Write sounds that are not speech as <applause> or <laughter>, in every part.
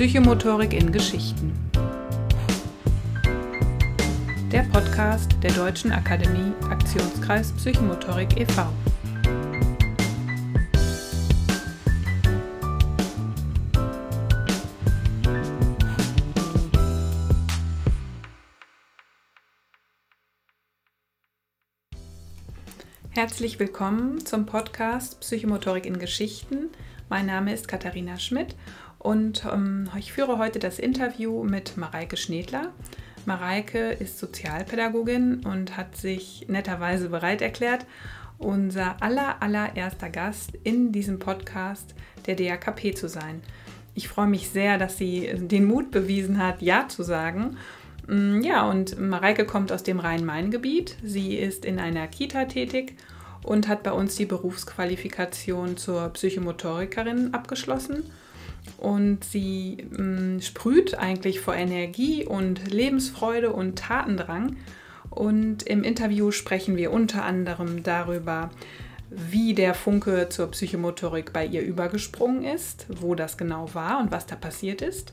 Psychomotorik in Geschichten. Der Podcast der Deutschen Akademie Aktionskreis Psychomotorik e.V. Herzlich willkommen zum Podcast Psychomotorik in Geschichten. Mein Name ist Katharina Schmidt und ähm, ich führe heute das Interview mit Mareike Schnedler. Mareike ist Sozialpädagogin und hat sich netterweise bereit erklärt, unser aller, allererster Gast in diesem Podcast der DAKP zu sein. Ich freue mich sehr, dass sie den Mut bewiesen hat, Ja zu sagen Mm, ja, und Mareike kommt aus dem Rhein-Main-Gebiet. Sie ist in einer Kita tätig und hat bei uns die Berufsqualifikation zur Psychomotorikerin abgeschlossen. Und sie mh, mm, sprüht eigentlich vor Energie und Lebensfreude und Tatendrang. Und im Interview sprechen wir unter anderem darüber, wie der Funke zur Psychomotorik bei ihr übergesprungen ist, wo das genau war und was da passiert ist.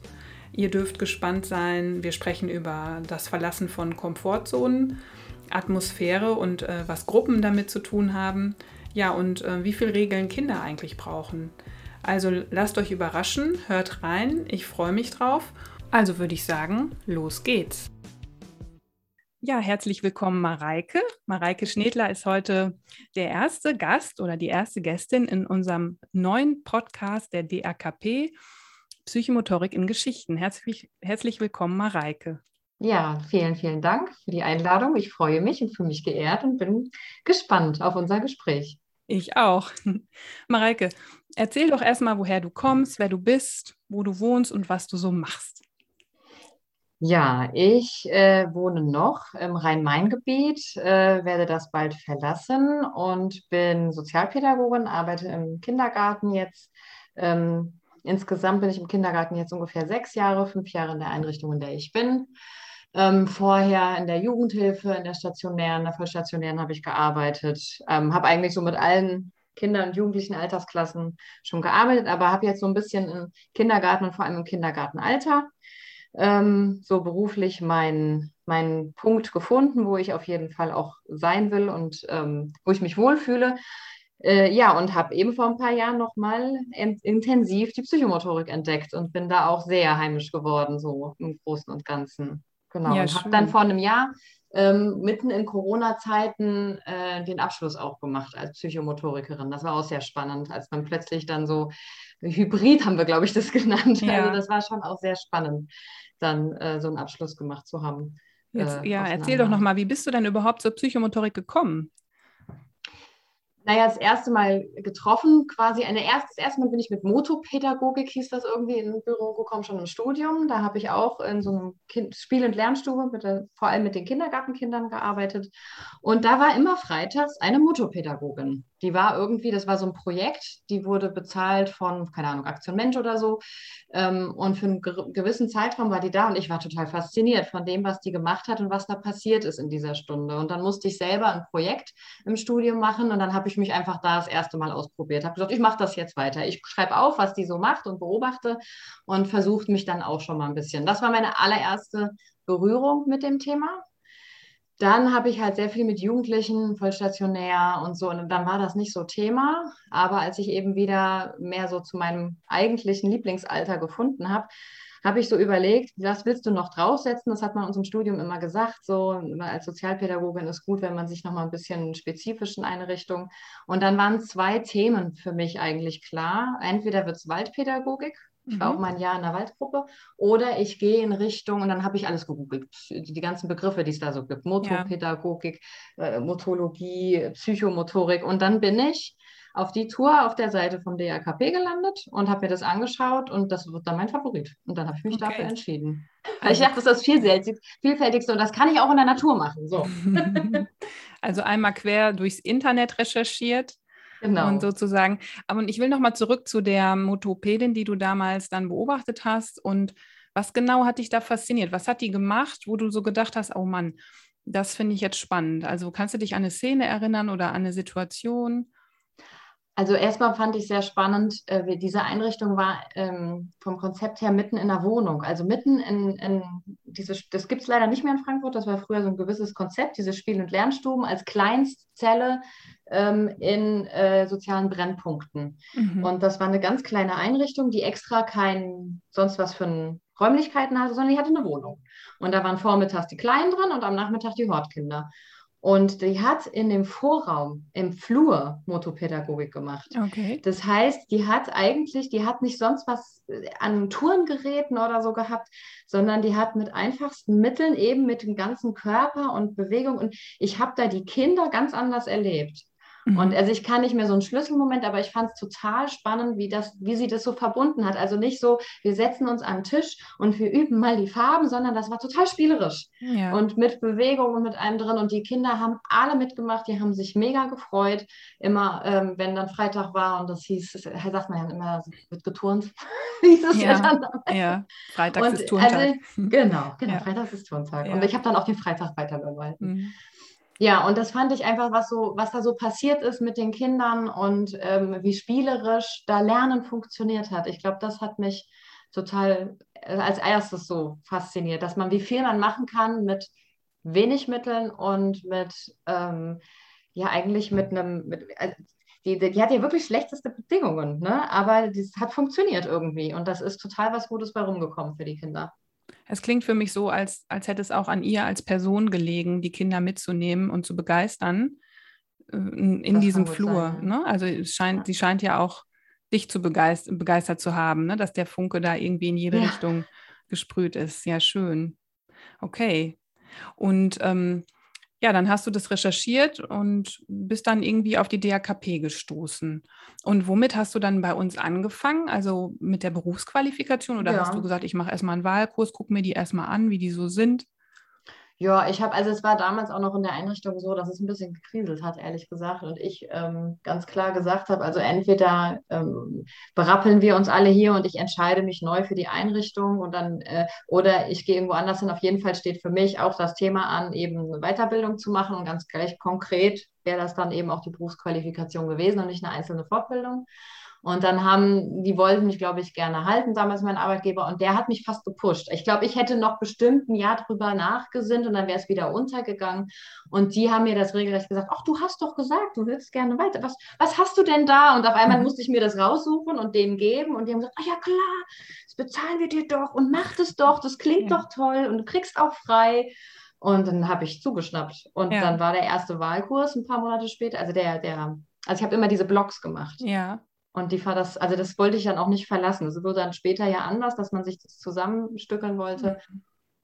Ihr dürft gespannt sein. Wir sprechen über das Verlassen von Komfortzonen, Atmosphäre und äh, was Gruppen damit zu tun haben. Ja, und äh, wie viele Regeln Kinder eigentlich brauchen. Also lasst euch überraschen, hört rein. Ich freue mich drauf. Also würde ich sagen, los geht's. Ja, herzlich willkommen, Mareike. Mareike Schnedler ist heute der erste Gast oder die erste Gästin in unserem neuen Podcast der DAKP Psychomotorik in Geschichten. Herzlich, herzlich willkommen, Mareike. Ja, vielen, vielen Dank für die Einladung. Ich freue mich und fühle mich geehrt und bin gespannt auf unser Gespräch. Ich auch. <laughs> Mareike, erzähl doch erstmal, woher du kommst, wer du bist, wo du wohnst und was du so machst. Ja, ich äh, wohne noch im Rhein-Main-Gebiet, äh, werde das bald verlassen und bin Sozialpädagogin, arbeite im Kindergarten jetzt ähm, Insgesamt bin ich im Kindergarten jetzt ungefähr sechs Jahre, fünf Jahre in der Einrichtung, in der ich bin. Ähm, vorher in der Jugendhilfe, in der stationären, in der vollstationären habe ich gearbeitet. Ähm, habe eigentlich so mit allen Kindern und jugendlichen Altersklassen schon gearbeitet, aber habe jetzt so ein bisschen im Kindergarten und vor allem im Kindergartenalter ähm, so beruflich meinen meinen Punkt gefunden, wo ich auf jeden Fall auch sein will und ähm, wo ich mich wohlfühle. Äh, ja, und habe eben vor ein paar Jahren nochmal intensiv die Psychomotorik entdeckt und bin da auch sehr heimisch geworden, so im Großen und Ganzen. Genau. Ja, und habe dann vor einem Jahr ähm, mitten in Corona-Zeiten äh, den Abschluss auch gemacht als Psychomotorikerin. Das war auch sehr spannend, als man plötzlich dann so Hybrid haben wir, glaube ich, das <laughs> genannt. Ja. Also das war schon auch sehr spannend, dann äh, so einen Abschluss gemacht zu haben. Jetzt, äh, ja, erzähl doch nochmal, wie bist du denn überhaupt zur Psychomotorik gekommen? Naja, das erste Mal getroffen, quasi eine erste, das erste Mal bin ich mit Motopädagogik, hieß das irgendwie, in Büro gekommen, schon im Studium. Da habe ich auch in so einem kind Spiel- und Lernstube, mit der, vor allem mit den Kindergartenkindern gearbeitet. Und da war immer freitags eine Motopädagogin die war irgendwie, das war so ein Projekt, die wurde bezahlt von, keine Ahnung, Aktion Mensch oder so. Ähm, und für einen gewissen Zeitraum war die da und ich war total fasziniert von dem, was die gemacht hat und was da passiert ist in dieser Stunde. Und dann musste ich selber ein Projekt im Studium machen und dann habe ich mich einfach da das erste Mal ausprobiert. Habe gesagt, ich mache das jetzt weiter. Ich schreibe auf, was die so macht und beobachte und versuche mich dann auch schon mal ein bisschen. Das war meine allererste Berührung mit dem Thema dann habe ich halt sehr viel mit Jugendlichen, vollstationär und so. Und dann war das nicht so Thema. Aber als ich eben wieder mehr so zu meinem eigentlichen Lieblingsalter gefunden habe, habe ich so überlegt, was willst du noch draufsetzen? Das hat man uns im Studium immer gesagt. So als Sozialpädagogin ist gut, wenn man sich noch mal ein bisschen spezifisch in eine Richtung. Und dann waren zwei Themen für mich eigentlich klar. Entweder wird es Waldpädagogik, ich war mhm. auch mal ein Jahr in der Waldgruppe. Oder ich gehe in Richtung, und dann habe ich alles gegoogelt, die ganzen Begriffe, die es da so gibt, Motopädagogik, ja. äh, Motologie, Psychomotorik. Und dann bin ich auf die Tour auf der Seite vom DRKP gelandet und habe mir das angeschaut und das wird dann mein Favorit. Und dann habe ich mich okay. dafür entschieden. Weil ich dachte, das ist das vielfältigste und das kann ich auch in der Natur machen. So. <laughs> <laughs> also einmal quer durchs Internet recherchiert Genau. Und sozusagen, aber ich will nochmal zurück zu der Motopädin, die du damals dann beobachtet hast. Und was genau hat dich da fasziniert? Was hat die gemacht, wo du so gedacht hast, oh Mann, das finde ich jetzt spannend. Also kannst du dich an eine Szene erinnern oder an eine Situation? Also erstmal fand ich sehr spannend, äh, diese Einrichtung war ähm, vom Konzept her mitten in der Wohnung. Also mitten in, in diese, das gibt es leider nicht mehr in Frankfurt, das war früher so ein gewisses Konzept, diese Spiel- und Lernstuben als Kleinstzelle ähm, in äh, sozialen Brennpunkten. Mhm. Und das war eine ganz kleine Einrichtung, die extra kein sonst was für Räumlichkeiten hatte, sondern die hatte eine Wohnung. Und da waren vormittags die Kleinen drin und am Nachmittag die Hortkinder. Und die hat in dem Vorraum, im Flur Motopädagogik gemacht. Okay. Das heißt, die hat eigentlich, die hat nicht sonst was äh, an Tourengeräten oder so gehabt, sondern die hat mit einfachsten Mitteln eben mit dem ganzen Körper und Bewegung. Und ich habe da die Kinder ganz anders erlebt. Mhm. Und also ich kann nicht mehr so einen Schlüsselmoment, aber ich fand es total spannend, wie, das, wie sie das so verbunden hat. Also nicht so, wir setzen uns an den Tisch und wir üben mal die Farben, sondern das war total spielerisch ja. und mit Bewegung und mit allem drin. Und die Kinder haben alle mitgemacht, die haben sich mega gefreut. Immer, ähm, wenn dann Freitag war und das hieß, das sagt man ja immer, wird geturnt. <laughs> hieß es ja, ja, dann. ja. Freitags und, ist Turntag. Also, genau, genau, <laughs> ja. Freitags ist Turntag. Und ich habe dann auch den Freitag weitergehalten. Mhm. Ja, und das fand ich einfach, was so, was da so passiert ist mit den Kindern und ähm, wie spielerisch da Lernen funktioniert hat. Ich glaube, das hat mich total äh, als erstes so fasziniert, dass man, wie viel man machen kann mit wenig Mitteln und mit, ähm, ja, eigentlich mit einem, mit, also die, die, hat ja wirklich schlechteste Bedingungen, ne? aber das hat funktioniert irgendwie und das ist total was Gutes bei rumgekommen für die Kinder. Es klingt für mich so, als, als hätte es auch an ihr als Person gelegen, die Kinder mitzunehmen und zu begeistern äh, in, in diesem Flur. Sein, ja. ne? Also es scheint, ja. sie scheint ja auch dich zu begeistert, begeistert zu haben, ne? dass der Funke da irgendwie in jede ja. Richtung gesprüht ist. Ja, schön. Okay. Und ähm, ja, dann hast du das recherchiert und bist dann irgendwie auf die DAKP gestoßen. Und womit hast du dann bei uns angefangen? Also mit der Berufsqualifikation oder ja. hast du gesagt, ich mache erstmal einen Wahlkurs, gucke mir die erstmal an, wie die so sind? Ja, ich habe, also es war damals auch noch in der Einrichtung so, dass es ein bisschen gekriselt hat, ehrlich gesagt. Und ich ähm, ganz klar gesagt habe, also entweder ähm, berappeln wir uns alle hier und ich entscheide mich neu für die Einrichtung und dann, äh, oder ich gehe irgendwo anders hin. Auf jeden Fall steht für mich auch das Thema an, eben Weiterbildung zu machen und ganz gleich konkret wäre das dann eben auch die Berufsqualifikation gewesen und nicht eine einzelne Fortbildung. Und dann haben, die wollten mich, glaube ich, gerne halten, damals mein Arbeitgeber, und der hat mich fast gepusht. Ich glaube, ich hätte noch bestimmt ein Jahr drüber nachgesinnt und dann wäre es wieder untergegangen. Und die haben mir das regelrecht gesagt, ach, du hast doch gesagt, du willst gerne weiter. Was, was hast du denn da? Und auf einmal mhm. musste ich mir das raussuchen und denen geben. Und die haben gesagt, ach ja, klar, das bezahlen wir dir doch und mach das doch, das klingt ja. doch toll und du kriegst auch frei. Und dann habe ich zugeschnappt. Und ja. dann war der erste Wahlkurs ein paar Monate später, also der, der, also ich habe immer diese Blogs gemacht. Ja. Und die war das, also das wollte ich dann auch nicht verlassen. Es wurde dann später ja anders, dass man sich das zusammenstückeln wollte.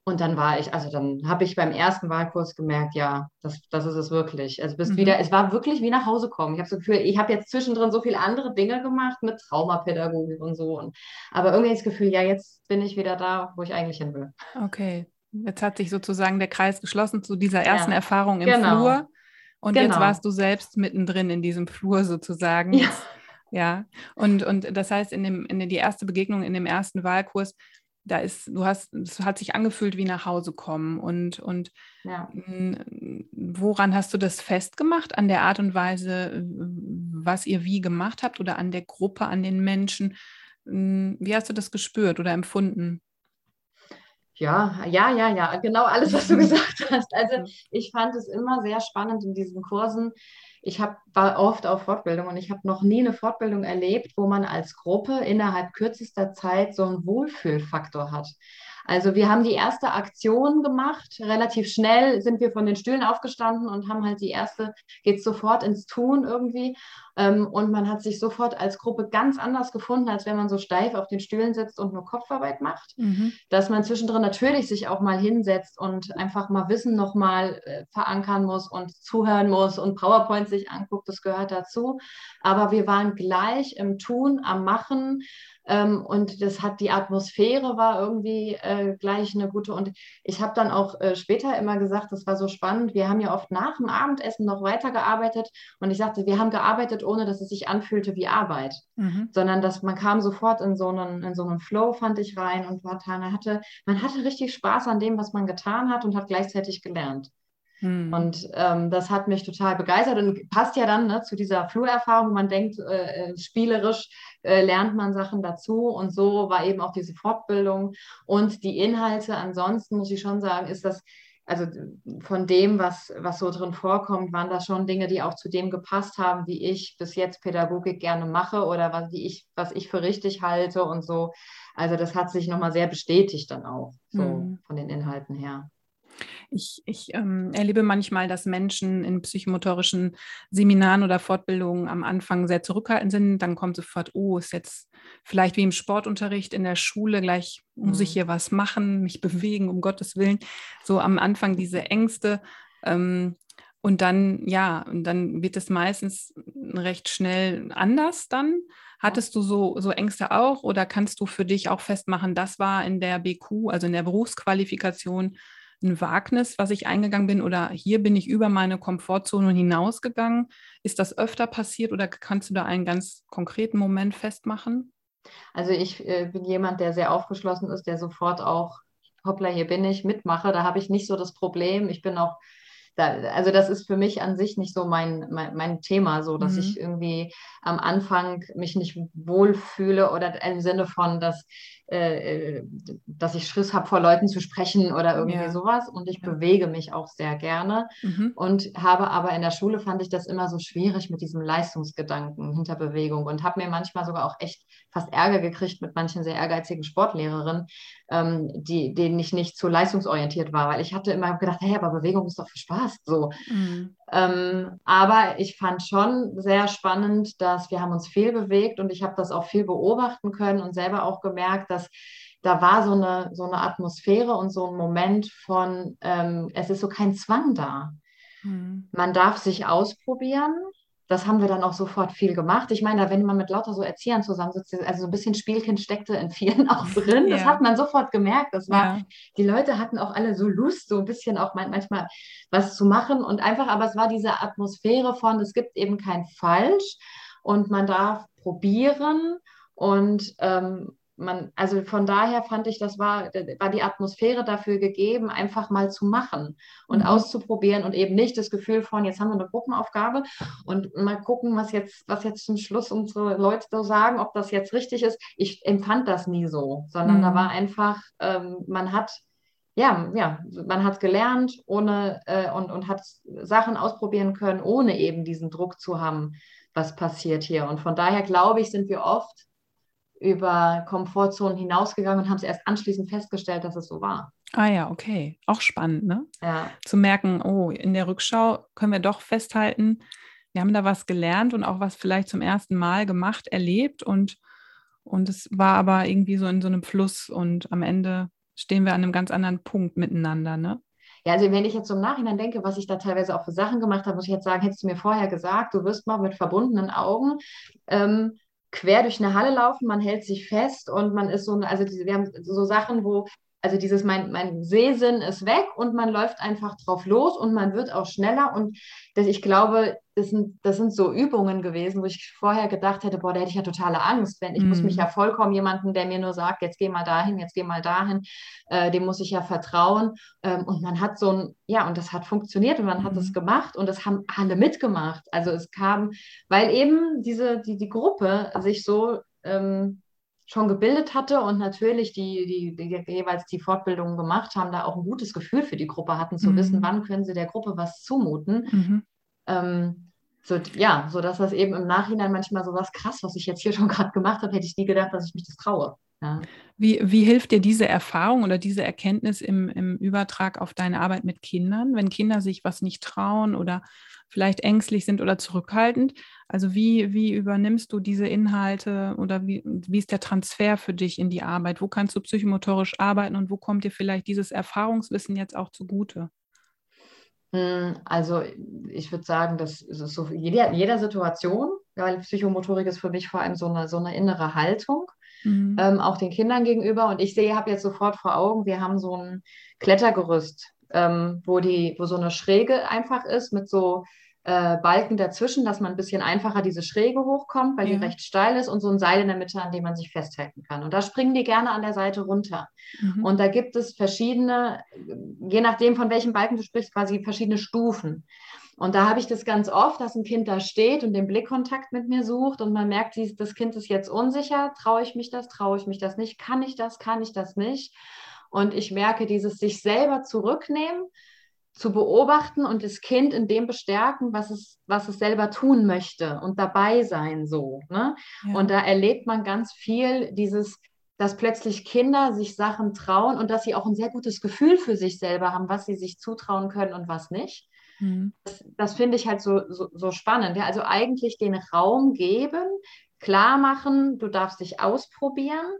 Und dann war ich, also dann habe ich beim ersten Wahlkurs gemerkt, ja, das, das ist es wirklich. Also bist mhm. wieder, es war wirklich wie nach Hause kommen. Ich habe so Gefühl, ich habe jetzt zwischendrin so viele andere Dinge gemacht mit Traumapädagogik und so. Und, aber irgendwie das Gefühl, ja, jetzt bin ich wieder da, wo ich eigentlich hin will. Okay. Jetzt hat sich sozusagen der Kreis geschlossen zu dieser ersten ja. Erfahrung im genau. Flur. Und genau. jetzt warst du selbst mittendrin in diesem Flur sozusagen. Ja. Ja, und, und das heißt, in, dem, in die erste Begegnung, in dem ersten Wahlkurs, da ist, du hast, es hat sich angefühlt wie nach Hause kommen. Und, und ja. woran hast du das festgemacht? An der Art und Weise, was ihr wie gemacht habt oder an der Gruppe, an den Menschen? Wie hast du das gespürt oder empfunden? Ja, ja, ja, ja, genau alles, was du gesagt hast. Also ich fand es immer sehr spannend in diesen Kursen, ich hab, war oft auf Fortbildung und ich habe noch nie eine Fortbildung erlebt, wo man als Gruppe innerhalb kürzester Zeit so einen Wohlfühlfaktor hat. Also wir haben die erste Aktion gemacht. Relativ schnell sind wir von den Stühlen aufgestanden und haben halt die erste, geht sofort ins Tun irgendwie. Ähm, und man hat sich sofort als Gruppe ganz anders gefunden, als wenn man so steif auf den Stühlen sitzt und nur Kopfarbeit macht. Mhm. Dass man zwischendrin natürlich sich auch mal hinsetzt und einfach mal Wissen nochmal äh, verankern muss und zuhören muss und PowerPoint sich anguckt, das gehört dazu. Aber wir waren gleich im Tun, am Machen ähm, und das hat die Atmosphäre war irgendwie äh, gleich eine gute. Und ich habe dann auch äh, später immer gesagt, das war so spannend. Wir haben ja oft nach dem Abendessen noch weitergearbeitet. Und ich sagte, wir haben gearbeitet, ohne dass es sich anfühlte wie Arbeit, mhm. sondern dass man kam sofort in so einen, in so einen Flow, fand ich rein und war, hatte, man hatte richtig Spaß an dem, was man getan hat und hat gleichzeitig gelernt. Mhm. Und ähm, das hat mich total begeistert und passt ja dann ne, zu dieser Flurerfahrung, wo man denkt, äh, äh, spielerisch äh, lernt man Sachen dazu. Und so war eben auch diese Fortbildung und die Inhalte. Ansonsten muss ich schon sagen, ist das also von dem, was, was so drin vorkommt, waren das schon Dinge, die auch zu dem gepasst haben, wie ich bis jetzt Pädagogik gerne mache oder was, wie ich, was ich für richtig halte und so. Also das hat sich nochmal sehr bestätigt dann auch, so mhm. von den Inhalten her. Ich, ich ähm, erlebe manchmal, dass Menschen in psychomotorischen Seminaren oder Fortbildungen am Anfang sehr zurückhaltend sind. Dann kommt sofort, oh, ist jetzt vielleicht wie im Sportunterricht in der Schule, gleich muss ich mhm. hier was machen, mich bewegen, um Gottes Willen. So am Anfang diese Ängste. Ähm, und dann, ja, und dann wird es meistens recht schnell anders dann. Hattest du so, so Ängste auch oder kannst du für dich auch festmachen, das war in der BQ, also in der Berufsqualifikation, ein Wagnis, was ich eingegangen bin oder hier bin ich über meine Komfortzone hinausgegangen? Ist das öfter passiert oder kannst du da einen ganz konkreten Moment festmachen? Also ich äh, bin jemand, der sehr aufgeschlossen ist, der sofort auch, hoppla, hier bin ich, mitmache. Da habe ich nicht so das Problem. Ich bin auch da, also das ist für mich an sich nicht so mein, mein, mein Thema, so dass mhm. ich irgendwie am Anfang mich nicht wohlfühle oder im Sinne von, dass äh, äh, dass ich Schiss habe, vor Leuten zu sprechen oder irgendwie ja. sowas. Und ich ja. bewege mich auch sehr gerne. Mhm. Und habe aber in der Schule fand ich das immer so schwierig mit diesem Leistungsgedanken hinter Bewegung und habe mir manchmal sogar auch echt fast Ärger gekriegt mit manchen sehr ehrgeizigen Sportlehrerinnen, ähm, die, denen ich nicht zu leistungsorientiert war, weil ich hatte immer gedacht, hey, aber Bewegung ist doch für Spaß. So. Mhm. Ähm, aber ich fand schon sehr spannend, dass wir haben uns viel bewegt und ich habe das auch viel beobachten können und selber auch gemerkt, dass da war so eine, so eine Atmosphäre und so ein Moment von, ähm, es ist so kein Zwang da. Mhm. Man darf sich ausprobieren das haben wir dann auch sofort viel gemacht. Ich meine, wenn man mit lauter so Erziehern zusammensitzt, also so ein bisschen Spielkind steckte in vielen <laughs> auch drin. Das ja. hat man sofort gemerkt. Das war, ja. die Leute hatten auch alle so Lust, so ein bisschen auch manchmal was zu machen und einfach, aber es war diese Atmosphäre von, es gibt eben kein Falsch und man darf probieren und ähm, man, also von daher fand ich, das war, war die Atmosphäre dafür gegeben, einfach mal zu machen und mhm. auszuprobieren und eben nicht das Gefühl von, jetzt haben wir eine Gruppenaufgabe und mal gucken, was jetzt, was jetzt zum Schluss unsere Leute so sagen, ob das jetzt richtig ist. Ich empfand das nie so, sondern mhm. da war einfach, ähm, man hat ja, ja, man hat gelernt ohne äh, und, und hat Sachen ausprobieren können, ohne eben diesen Druck zu haben, was passiert hier. Und von daher glaube ich, sind wir oft über Komfortzonen hinausgegangen und haben es erst anschließend festgestellt, dass es so war. Ah ja, okay. Auch spannend, ne? Ja. Zu merken, oh, in der Rückschau können wir doch festhalten, wir haben da was gelernt und auch was vielleicht zum ersten Mal gemacht, erlebt und, und es war aber irgendwie so in so einem Fluss und am Ende stehen wir an einem ganz anderen Punkt miteinander, ne? Ja, also wenn ich jetzt so im Nachhinein denke, was ich da teilweise auch für Sachen gemacht habe, muss ich jetzt sagen, hättest du mir vorher gesagt, du wirst mal mit verbundenen Augen ähm, quer durch eine Halle laufen, man hält sich fest und man ist so, also wir haben so Sachen, wo, also dieses, mein, mein Sehsinn ist weg und man läuft einfach drauf los und man wird auch schneller und das, ich glaube, das sind, das sind so Übungen gewesen, wo ich vorher gedacht hätte, boah, da hätte ich ja totale Angst, wenn ich mm. muss mich mhm. ja vollkommen jemanden, der mir nur sagt, jetzt geh mal dahin, jetzt geh mal dahin, äh, dem muss ich ja vertrauen. Ähm, und man hat so ein, ja, und das hat funktioniert und man mm. hat es mhm. gemacht und das haben alle mitgemacht. Also es kam, weil eben diese, die, die Gruppe sich so ähm, schon gebildet hatte und natürlich die, die, die, jeweils die Fortbildungen gemacht haben, da auch ein gutes Gefühl für die Gruppe hatten, zu mhm. wissen, wann können sie der Gruppe was zumuten. Mhm. Ähm, so, ja, so dass das eben im Nachhinein manchmal so was krass, was ich jetzt hier <laughs> schon gerade gemacht habe, hätte ich nie gedacht, dass ich mich das traue. Ja. Wie, wie hilft dir diese Erfahrung oder diese Erkenntnis im, im Übertrag auf deine Arbeit mit Kindern, wenn Kinder sich was nicht trauen oder vielleicht ängstlich sind oder zurückhaltend? Also wie, wie übernimmst du diese Inhalte oder wie, wie ist der Transfer für dich in die Arbeit? Wo kannst du psychomotorisch arbeiten und wo kommt dir vielleicht dieses Erfahrungswissen jetzt auch zugute? Hm, also ich würde sagen, das ist so jeder, jeder Situation, weil Psychomotorik ist für mich vor allem so eine, so eine innere Haltung, mhm. ähm, auch den Kindern gegenüber. Und ich sehe, habe jetzt sofort vor Augen, wir haben so ein Klettergerüst, ähm, wo, die, wo so eine Schräge einfach ist mit so äh, Balken dazwischen, dass man ein bisschen einfacher diese Schräge hochkommt, weil ja. die recht steil ist und so ein Seil in der Mitte, an dem man sich festhalten kann. Und da springen die gerne an der Seite runter. Mhm. Und da gibt es verschiedene, je nachdem von welchem Balken du sprichst, quasi verschiedene Stufen. Und da habe ich das ganz oft, dass ein Kind da steht und den Blickkontakt mit mir sucht und man merkt, das Kind ist jetzt unsicher, traue ich mich das, traue ich mich das nicht, kann ich das, kann ich das nicht. Und ich merke dieses sich selber zurücknehmen, zu beobachten und das Kind in dem bestärken, was es, was es selber tun möchte und dabei sein so. Ne? Ja. Und da erlebt man ganz viel dieses, dass plötzlich Kinder sich Sachen trauen und dass sie auch ein sehr gutes Gefühl für sich selber haben, was sie sich zutrauen können und was nicht. Mhm. Das, das finde ich halt so, so, so spannend. Ja? Also eigentlich den Raum geben, klar machen, du darfst dich ausprobieren.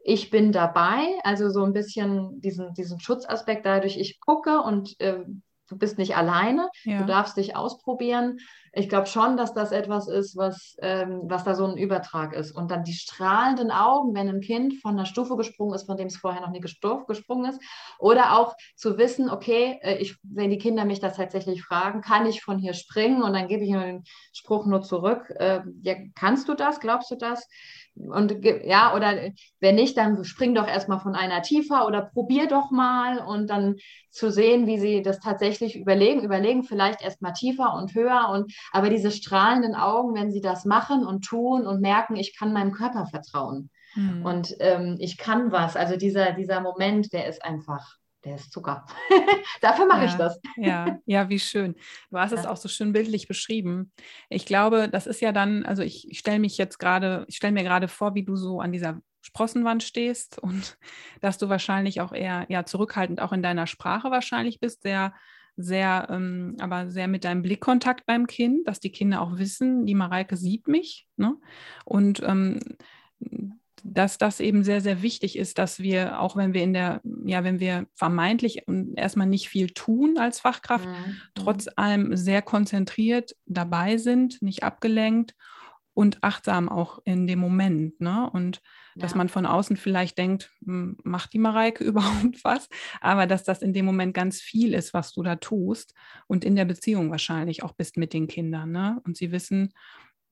Ich bin dabei, also so ein bisschen diesen, diesen Schutzaspekt dadurch, ich gucke und äh, du bist nicht alleine, ja. du darfst dich ausprobieren. Ich glaube schon, dass das etwas ist, was, ähm, was da so ein Übertrag ist. Und dann die strahlenden Augen, wenn ein Kind von einer Stufe gesprungen ist, von dem es vorher noch nie gesprungen ist. Oder auch zu wissen, okay, äh, ich, wenn die Kinder mich das tatsächlich fragen, kann ich von hier springen? Und dann gebe ich ihnen den Spruch nur zurück. Äh, ja, kannst du das? Glaubst du das? Und ja, oder wenn nicht, dann spring doch erstmal von einer tiefer oder probier doch mal und dann zu sehen, wie sie das tatsächlich überlegen, überlegen, vielleicht erstmal tiefer und höher und aber diese strahlenden Augen, wenn sie das machen und tun und merken, ich kann meinem Körper vertrauen mhm. und ähm, ich kann was. Also dieser, dieser Moment, der ist einfach der ist Zucker. <laughs> Dafür mache ja, ich das. ja, <laughs> ja, wie schön. Du hast ja. es auch so schön bildlich beschrieben. Ich glaube, das ist ja dann, also ich, ich stelle mich jetzt gerade, ich stelle mir gerade vor, wie du so an dieser Sprossenwand stehst <laughs> und dass du wahrscheinlich auch eher ja, zurückhaltend auch in deiner Sprache wahrscheinlich bist, sehr, sehr, ähm, aber sehr mit deinem Blickkontakt beim Kind, dass die Kinder auch wissen, die Mareike sieht mich. Ne? Und ähm, dass das eben sehr, sehr wichtig ist, dass wir, auch wenn wir in der, ja, wenn wir vermeintlich erstmal nicht viel tun als Fachkraft, mhm. trotz allem sehr konzentriert dabei sind, nicht abgelenkt und achtsam auch in dem Moment. Ne? Und ja. dass man von außen vielleicht denkt, hm, macht die Mareike <laughs> überhaupt was? Aber dass das in dem Moment ganz viel ist, was du da tust und in der Beziehung wahrscheinlich auch bist mit den Kindern. Ne? Und sie wissen,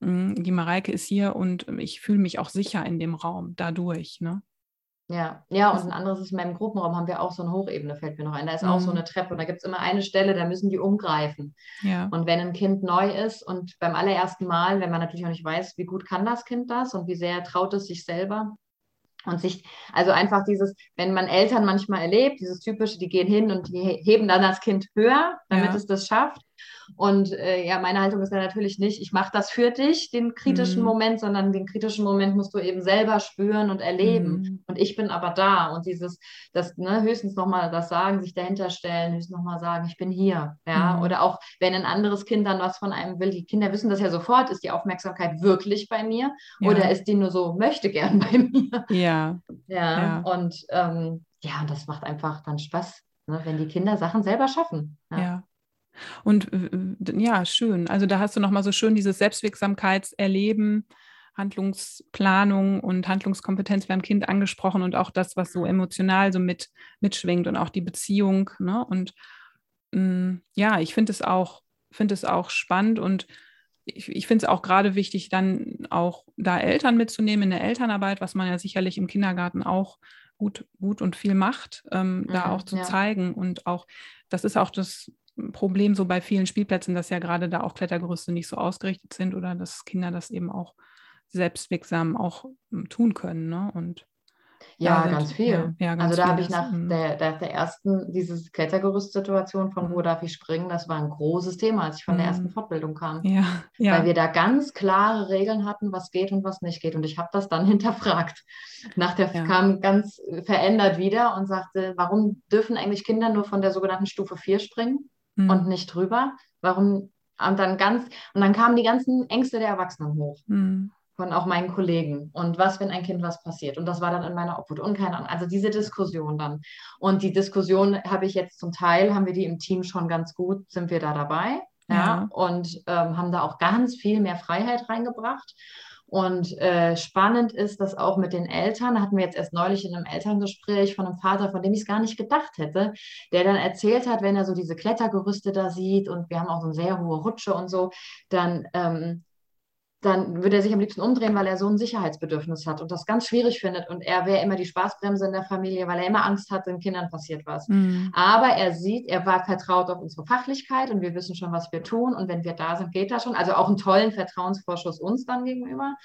die Mareike ist hier und ich fühle mich auch sicher in dem Raum dadurch. Ne? Ja, ja, und ein anderes ist in meinem Gruppenraum haben wir auch so eine Hochebene, fällt mir noch ein. Da ist mhm. auch so mhm. eine Treppe und da gibt es immer eine Stelle, da müssen die umgreifen. Ja. Und wenn ein Kind neu ist und beim allerersten Mal, wenn man natürlich auch nicht weiß, wie gut kann das Kind das und wie sehr traut es sich selber, und sich, also einfach dieses, wenn man Eltern manchmal erlebt, dieses typische, die gehen hin und die heben dann das Kind höher, damit ja. es das schafft. Und äh, ja, meine Haltung ist ja natürlich nicht, ich mache das für dich, den kritischen mhm. Moment, sondern den kritischen Moment musst du eben selber spüren und erleben. Mhm. Und ich bin aber da. Und dieses, das ne, höchstens nochmal das sagen, sich dahinter stellen, höchstens nochmal sagen, ich bin hier. Ja? Mhm. Oder auch, wenn ein anderes Kind dann was von einem will, die Kinder wissen das ja sofort, ist die Aufmerksamkeit wirklich bei mir ja. oder ist die nur so, möchte gern <laughs> bei mir. Ja. Ja. ja. Und ähm, ja, das macht einfach dann Spaß, ne, wenn die Kinder Sachen selber schaffen. ja. ja. Und ja, schön. Also da hast du nochmal so schön dieses Selbstwirksamkeitserleben, Handlungsplanung und Handlungskompetenz beim Kind angesprochen und auch das, was so emotional so mit, mitschwingt und auch die Beziehung. Ne? Und mh, mm, ja, ich finde es auch, finde es auch spannend und ich, ich finde es auch gerade wichtig, dann auch da Eltern mitzunehmen in der Elternarbeit, was man ja sicherlich im Kindergarten auch gut, gut und viel macht, ähm, mhm, da auch zu ja. zeigen. Und auch, das ist auch das Problem so bei vielen Spielplätzen, dass ja gerade da auch Klettergerüste nicht so ausgerichtet sind oder dass Kinder das eben auch selbstwirksam auch hm, tun können. Ne? Und ja, sind, ganz viel. Ja, ja, ganz also da habe ich nach hm. der, der, der ersten, diese Klettergerüst-Situation von wo hm. darf ich springen, das war ein großes Thema, als ich von der ersten Fortbildung kam. Ja, ja. Weil wir da ganz klare Regeln hatten, was geht und was nicht geht. Und ich habe das dann <laughs> hinterfragt. Nach der kam ganz verändert wieder und sagte, warum dürfen eigentlich Kinder nur von der sogenannten Stufe 4 springen? Mhm. und nicht drüber. Warum? Und dann ganz, und dann kamen die ganzen Ängste der Erwachsenen hoch. Mhm. Von auch meinen Kollegen. Und was, wenn ein Kind was passiert? Und das war dann in meiner Obhut. Und keine Ahnung. Also diese Diskussion dann. Und die Diskussion habe ich jetzt zum Teil, haben wir die im Team schon ganz gut, sind wir da dabei. Ja, ja. und ähm, haben da auch ganz viel mehr Freiheit reingebracht. Und äh, spannend ist das auch mit den Eltern. Da hatten wir jetzt erst neulich in einem Elterngespräch von einem Vater, von dem ich es gar nicht gedacht hätte, der dann erzählt hat, wenn er so diese Klettergerüste da sieht und wir haben auch so eine sehr hohe Rutsche und so, dann ähm, dann würde er sich am liebsten umdrehen, weil er so ein Sicherheitsbedürfnis hat und das ganz schwierig findet. Und er wäre immer die Spaßbremse in der Familie, weil er immer Angst hat, den Kindern passiert was. Mhm. Aber er sieht, er war vertraut auf unsere Fachlichkeit und wir wissen schon, was wir tun. Und wenn wir da sind, geht das schon. Also auch einen tollen Vertrauensvorschuss uns dann gegenüber.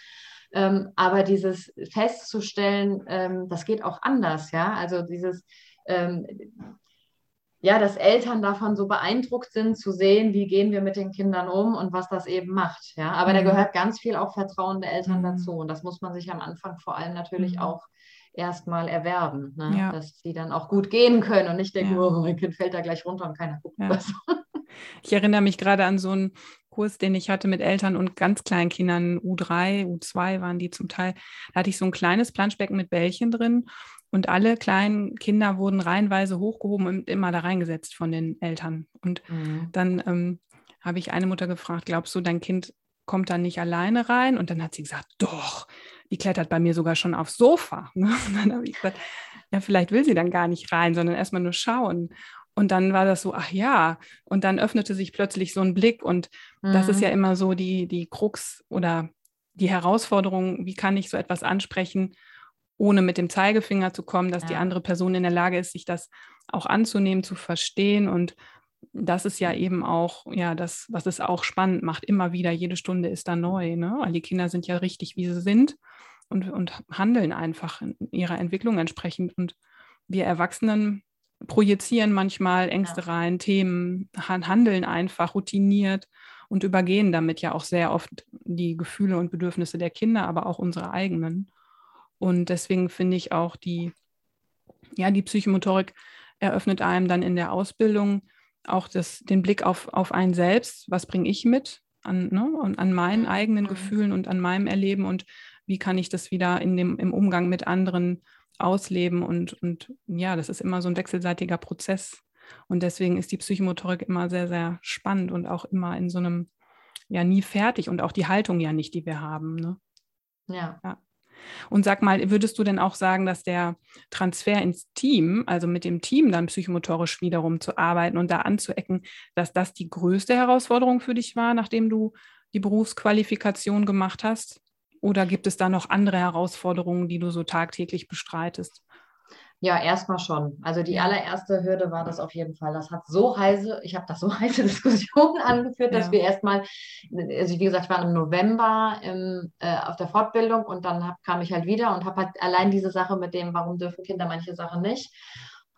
Ähm, aber dieses festzustellen, ähm, das geht auch anders, ja. Also dieses ähm, ja, dass Eltern davon so beeindruckt sind, zu sehen, wie gehen wir mit den Kindern um und was das eben macht. Ja, aber mhm. da gehört ganz viel auch Vertrauen der Eltern mhm. dazu. Und das muss man sich am Anfang vor allem natürlich mhm. auch erstmal erwerben, ne? ja. dass sie dann auch gut gehen können und nicht denken, ja. oh, mein Kind fällt da gleich runter und keiner guckt ja. was. <laughs> Ich erinnere mich gerade an so einen Kurs, den ich hatte mit Eltern und ganz kleinen Kindern, U3, U2 waren die zum Teil. Da hatte ich so ein kleines Planschbecken mit Bällchen drin und alle kleinen Kinder wurden reihenweise hochgehoben und immer da reingesetzt von den Eltern. Und mhm. dann ähm, habe ich eine Mutter gefragt, glaubst du, dein Kind kommt da nicht alleine rein? Und dann hat sie gesagt, doch, die klettert bei mir sogar schon aufs Sofa. <laughs> Und dann habe ich gesagt, ja, vielleicht will sie dann gar nicht rein, sondern erstmal nur schauen. Und dann war das so, ach ja, und dann öffnete sich plötzlich so ein Blick. Und mhm. das ist mhm. ja immer so die, die Krux oder die Herausforderung, wie kann ich so etwas ansprechen, ohne mit dem Zeigefinger zu kommen, dass ja. die andere Person in der Lage ist, sich das auch anzunehmen, zu verstehen. Und das ist ja eben auch, ja, das, was es auch spannend macht. Immer wieder, jede Stunde ist da neu. Ne? Weil die Kinder sind ja richtig, wie sie sind und, und handeln einfach in ihrer Entwicklung entsprechend. Und wir Erwachsenen projizieren manchmal Ängste ja. rein, Themen, handeln einfach routiniert und übergehen damit ja auch sehr oft die Gefühle und Bedürfnisse der Kinder, aber auch unsere eigenen. Und deswegen finde ich auch die, ja, die Psychomotorik eröffnet einem dann in der Ausbildung auch das, den Blick auf, auf einen selbst. Was bringe ich mit an, ne, und an meinen eigenen mhm. Gefühlen und an meinem Erleben und wie kann ich das wieder in dem, im Umgang mit anderen ausleben und, und ja, das ist immer so ein wechselseitiger Prozess. Und deswegen ist die Psychomotorik immer sehr, sehr spannend und auch immer in so einem, ja, nie fertig und auch die Haltung ja nicht, die wir haben. Ne? Ja. ja. Und sag mal, würdest du denn auch sagen, dass der Transfer ins Team, also mit dem Team dann psychomotorisch wiederum zu arbeiten und da anzuecken, dass das die größte Herausforderung für dich war, nachdem du die Berufsqualifikation gemacht hast? Oder gibt es da noch andere Herausforderungen, die du so tagtäglich bestreitest? Ja, erstmal schon. Also die allererste Hürde war das auf jeden Fall. Das hat so heiße, ich habe das so <laughs> heiße Diskussionen angeführt, dass ja. wir erstmal, also wie gesagt, ich war im November im, äh, auf der Fortbildung und dann hab, kam ich halt wieder und habe halt allein diese Sache mit dem, warum dürfen Kinder manche Sachen nicht.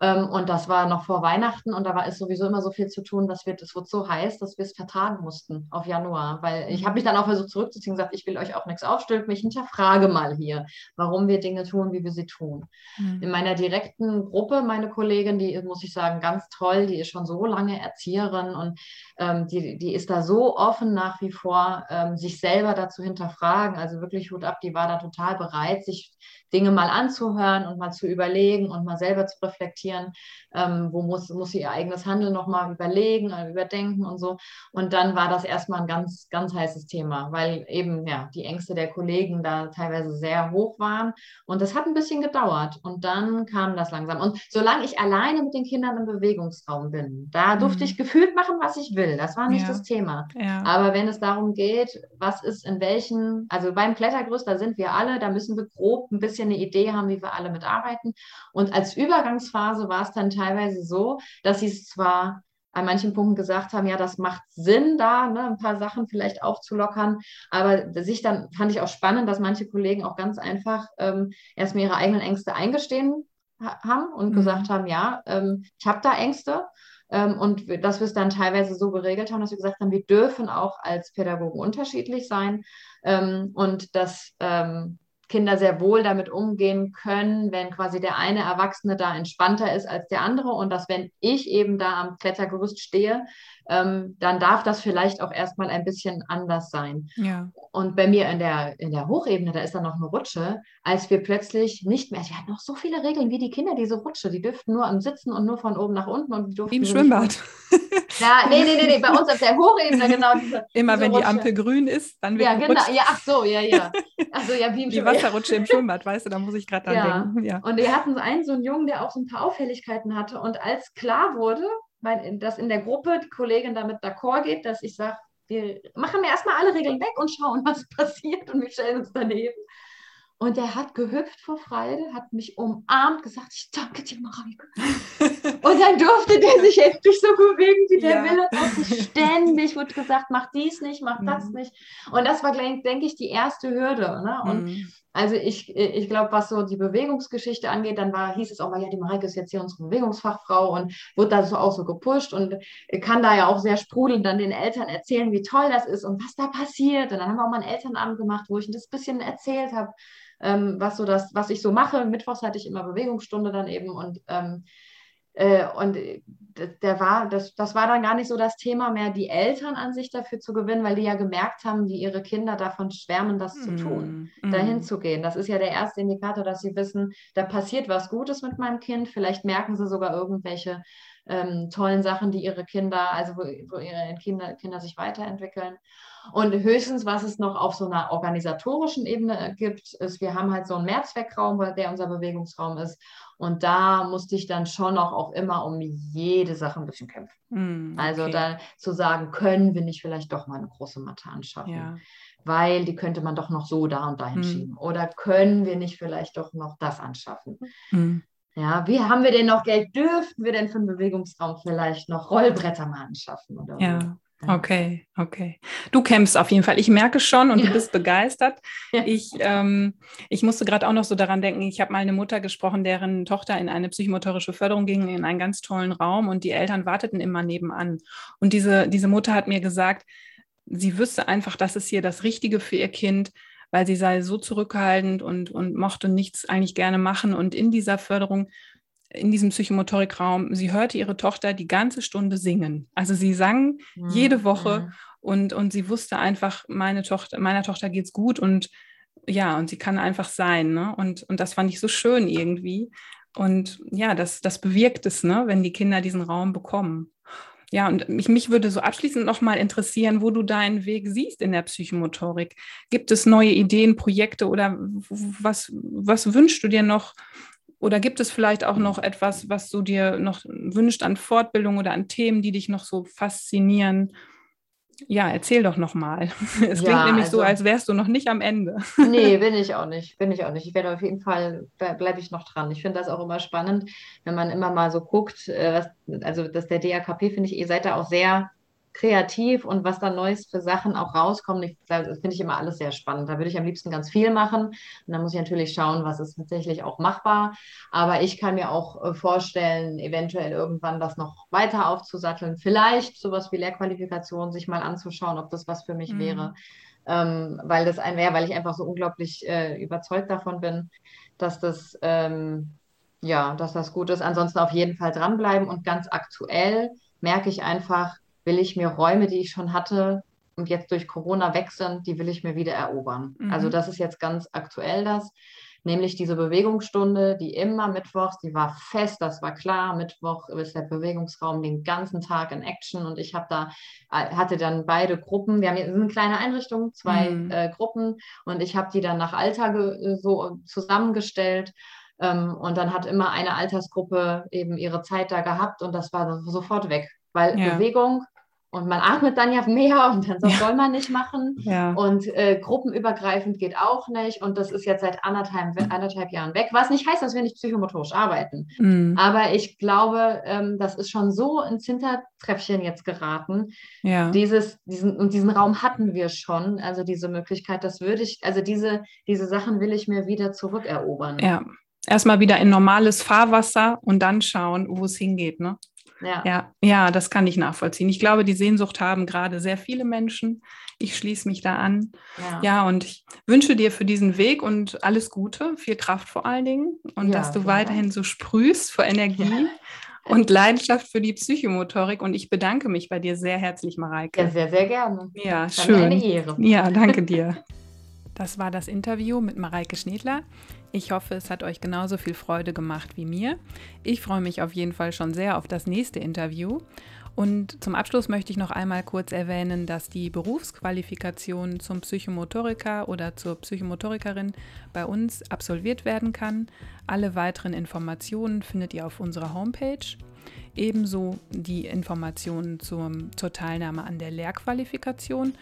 Ähm, und das war noch vor Weihnachten und da war es sowieso immer so viel zu tun, dass wir, das wurde so heiß, dass wir es vertagen mussten auf Januar. Weil ich habe mich dann auch versucht zurückzuziehen und gesagt, ich will euch auch nichts aufstülpen, ich hinterfrage mal hier, warum wir Dinge tun, wie wir sie tun. Mhm. In meiner direkten Gruppe, meine Kollegin, die muss ich sagen, ganz toll, die ist schon so lange Erzieherin und ähm, die, die ist da so offen nach wie vor, ähm, sich selber dazu hinterfragen. Also wirklich Hut ab, die war da total bereit, sich Dinge mal anzuhören und mal zu überlegen und mal selber zu reflektieren, passieren. Ähm, wo muss, muss sie ihr eigenes Handeln nochmal überlegen, äh, überdenken und so. Und dann war das erstmal ein ganz, ganz heißes Thema, weil eben ja die Ängste der Kollegen da teilweise sehr hoch waren. Und das hat ein bisschen gedauert. Und dann kam das langsam. Und solange ich alleine mit den Kindern im Bewegungsraum bin, da durfte mhm. ich gefühlt machen, was ich will. Das war nicht ja. das Thema. Ja. Aber wenn es darum geht, was ist in welchen, also beim Klettergerüst, da sind wir alle, da müssen wir grob ein bisschen eine Idee haben, wie wir alle mitarbeiten. Und als Übergangsphase war es dann teilweise so, dass sie es zwar an manchen Punkten gesagt haben, ja, das macht Sinn, da ne, ein paar Sachen vielleicht aufzulockern. Aber sich dann fand ich auch spannend, dass manche Kollegen auch ganz einfach ähm, erstmal ihre eigenen Ängste eingestehen haben und mhm. gesagt haben, ja, ähm, ich habe da Ängste. Ähm, und dass wir es dann teilweise so geregelt haben, dass wir gesagt haben, wir dürfen auch als Pädagogen unterschiedlich sein ähm, und dass ähm, Kinder sehr wohl damit umgehen können, wenn quasi der eine Erwachsene da entspannter ist als der andere und dass wenn ich eben da am Klettergerüst stehe, ähm, dann darf das vielleicht auch erstmal ein bisschen anders sein. Ja. Und bei mir in der, in der Hochebene, da ist dann noch eine Rutsche, als wir plötzlich nicht mehr, wir hatten noch so viele Regeln wie die Kinder, diese Rutsche, die dürften nur am Sitzen und nur von oben nach unten und die durften. Wie im Schwimmbad. <laughs> Ja, nee, nee, nee, nee, bei uns auf der Hochebene, genau. Diese, Immer diese wenn Rutsche. die Ampel grün ist, dann wird Ja, genau, ja, ach so, ja, ja. Also, ja wie im die Wasserrutsche im Schwimmbad, weißt du, da muss ich gerade dran ja. denken. Ja. Und wir hatten einen, so einen Jungen, der auch so ein paar Auffälligkeiten hatte und als klar wurde, mein, dass in der Gruppe die Kollegin damit d'accord geht, dass ich sage, wir machen mir erstmal alle Regeln weg und schauen, <laughs> was passiert und wir stellen uns daneben. Und er hat gehüpft vor Freude, hat mich umarmt, gesagt, ich danke dir, Mareike. <laughs> und dann durfte der sich endlich so bewegen, wie der ja. will. Und ständig <laughs> wurde gesagt, mach dies nicht, mach mhm. das nicht. Und das war, denke ich, die erste Hürde. Ne? Und mhm. also ich, ich glaube, was so die Bewegungsgeschichte angeht, dann war, hieß es auch mal, ja, die Mareike ist jetzt hier unsere Bewegungsfachfrau und wird da so auch so gepusht und kann da ja auch sehr sprudelnd dann den Eltern erzählen, wie toll das ist und was da passiert. Und dann haben wir auch mal einen Elternabend gemacht, wo ich das ein bisschen erzählt habe ähm, was so das, was ich so mache. Mittwochs hatte ich immer Bewegungsstunde dann eben und ähm, äh, und der war, das, das war dann gar nicht so das Thema mehr, die Eltern an sich dafür zu gewinnen, weil die ja gemerkt haben, wie ihre Kinder davon schwärmen, das mm, zu tun, mm. dahin zu gehen. Das ist ja der erste Indikator, dass sie wissen, da passiert was Gutes mit meinem Kind. Vielleicht merken sie sogar irgendwelche ähm, tollen Sachen, die ihre Kinder, also wo, wo ihre Kinder, Kinder sich weiterentwickeln. Und höchstens, was es noch auf so einer organisatorischen Ebene gibt, ist, wir haben halt so einen Mehrzweckraum, der unser Bewegungsraum ist. Und da musste ich dann schon auch, auch immer um jede Sache ein bisschen kämpfen. Mm, also okay. Also da zu sagen, können wir nicht vielleicht doch mal eine große Matte anschaffen? Ja. Weil die könnte man doch noch so da und dahin mm. schieben. Oder können wir nicht vielleicht doch noch das anschaffen? Mm. Ja, wie haben wir denn noch Geld? Dürften wir denn für einen Bewegungsraum vielleicht noch Rollbretter mal anschaffen? Oder ja. Okay, okay. Du kämpfst auf jeden Fall. Ich merke schon und ja. du bist begeistert. Ja. Ich, ähm, ich musste gerade auch noch so daran denken, ich habe mal eine Mutter gesprochen, deren Tochter in eine psychomotorische Förderung ging, in einen ganz tollen Raum und die Eltern warteten immer nebenan. Und diese, diese Mutter hat mir gesagt, sie wüsste einfach, das ist hier das Richtige für ihr Kind, weil sie sei so zurückhaltend und, und mochte nichts eigentlich gerne machen. Und in dieser Förderung in diesem Psychomotorikraum, sie hörte ihre Tochter die ganze Stunde singen. Also sie sang mhm. jede Woche mhm. und, und sie wusste einfach, meine Tochter, meiner Tochter geht's gut und ja, und sie kann einfach sein. Ne? Und, und das fand ich so schön irgendwie. Und ja, das, das bewirkt es, ne, wenn die Kinder diesen Raum bekommen. Ja, und mich, mich würde so abschließend nochmal interessieren, wo du deinen Weg siehst in der Psychomotorik. Gibt es neue Ideen, Projekte oder was, was wünschst du dir noch oder gibt es vielleicht auch noch etwas, was du dir noch wünscht an Fortbildung oder an Themen, die dich noch so faszinieren? Ja, erzähl doch noch mal. <laughs> Es ja, klingt nämlich also, so, als wärst du noch nicht am Ende. <laughs> Nee, bin ich auch nicht. Bin ich auch nicht. Ich werde auf jeden Fall, bleibe ich noch dran. Ich finde das auch immer spannend, wenn man immer mal so guckt, äh, also dass der DAKP, finde ich, ihr seid da auch sehr kreativ und was da Neues für Sachen auch rauskommt, ich, das finde ich immer alles sehr spannend. Da würde ich am liebsten ganz viel machen. Und dann muss ich natürlich schauen, was ist tatsächlich auch machbar. Aber ich kann mir auch äh, vorstellen, eventuell irgendwann das noch weiter aufzusatteln. Vielleicht sowas wie Lehrqualifikation sich mal anzuschauen, ob das was für mich mhm. wäre. Ähm, weil das ein wäre, weil ich einfach so unglaublich äh, überzeugt davon bin, dass das ähm, ja, dass das gut ist. Ansonsten auf jeden Fall dranbleiben und ganz aktuell merke ich einfach, will ich mir Räume, die ich schon hatte und jetzt durch Corona weg sind, die will ich mir wieder erobern. Mhm. Also das ist jetzt ganz aktuell das, nämlich diese Bewegungsstunde, die immer mittwochs, die war fest, das war klar, Mittwoch ist der Bewegungsraum den ganzen Tag in Action und ich habe da, äh, hatte dann beide Gruppen, wir haben hier eine kleine Einrichtung, zwei mhm. äh, Gruppen und ich habe die dann nach Alter so zusammengestellt ähm, und dann hat immer eine Altersgruppe eben ihre Zeit da gehabt und das war sofort weg, weil ja. Bewegung und man atmet dann ja mehr und dann ja. soll man nicht machen. Ja. Und äh, gruppenübergreifend geht auch nicht. Und das ist jetzt seit anderthalb, anderthalb Jahren weg. Was nicht heißt, dass wir nicht psychomotorisch arbeiten. Mhm. Aber ich glaube, ähm, das ist schon so ins Hintertreppchen jetzt geraten. Ja. Dieses, diesen, und diesen Raum hatten wir schon. Also diese Möglichkeit, das würde ich, also diese, diese Sachen will ich mir wieder zurückerobern. Ja. Erstmal wieder in normales Fahrwasser und dann schauen, wo es hingeht, ne? Ja. ja. Ja, das kann ich nachvollziehen. Ich glaube, die Sehnsucht haben gerade sehr viele Menschen. Ich schließe mich da an. Ja. ja, und ich wünsche dir für diesen Weg und alles Gute, viel Kraft vor allen Dingen und ja, dass du weiterhin so sprühst vor Energie und Leidenschaft für die Psychomotorik. Und ich bedanke mich bei dir sehr herzlich, Mareike. Ja, sehr, sehr gerne. Ja, Dann schön. Eine Ehre. Ja, danke dir. Das war das Interview mit Mareike Schnedler. Ich hoffe, es hat euch genauso viel Freude gemacht wie mir. Ich freue mich auf jeden Fall schon sehr auf das nächste Interview. Und zum Abschluss möchte ich noch einmal kurz erwähnen, dass die Berufsqualifikation zum Psychomotoriker oder zur Psychomotorikerin bei uns absolviert werden kann. Alle weiteren Informationen findet ihr auf unserer Homepage. Ebenso die Informationen zum, zur Teilnahme an der Lehrqualifikation.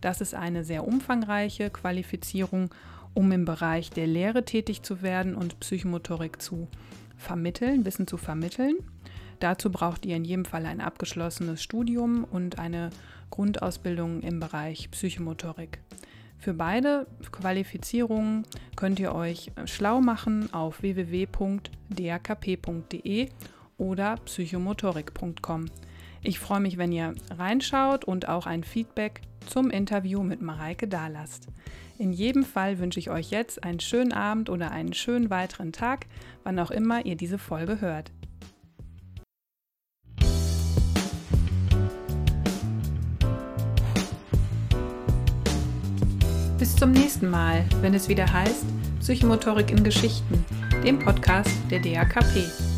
Das ist eine sehr umfangreiche Qualifizierung, um im Bereich der Lehre tätig zu werden und Psychomotorik zu vermitteln, Wissen zu vermitteln. Dazu braucht ihr in jedem Fall ein abgeschlossenes Studium und eine Grundausbildung im Bereich Psychomotorik. Für beide Qualifizierungen könnt ihr euch schlau machen auf www.dakp.de oder psychomotorik.com. Ich freue mich, wenn ihr reinschaut und auch ein Feedback zum Interview mit Mareike dalasst. In jedem Fall wünsche ich euch jetzt einen schönen Abend oder einen schönen weiteren Tag, wann auch immer ihr diese Folge hört. Bis zum nächsten Mal, wenn es wieder heißt Psychomotorik in Geschichten, dem Podcast der DAKP.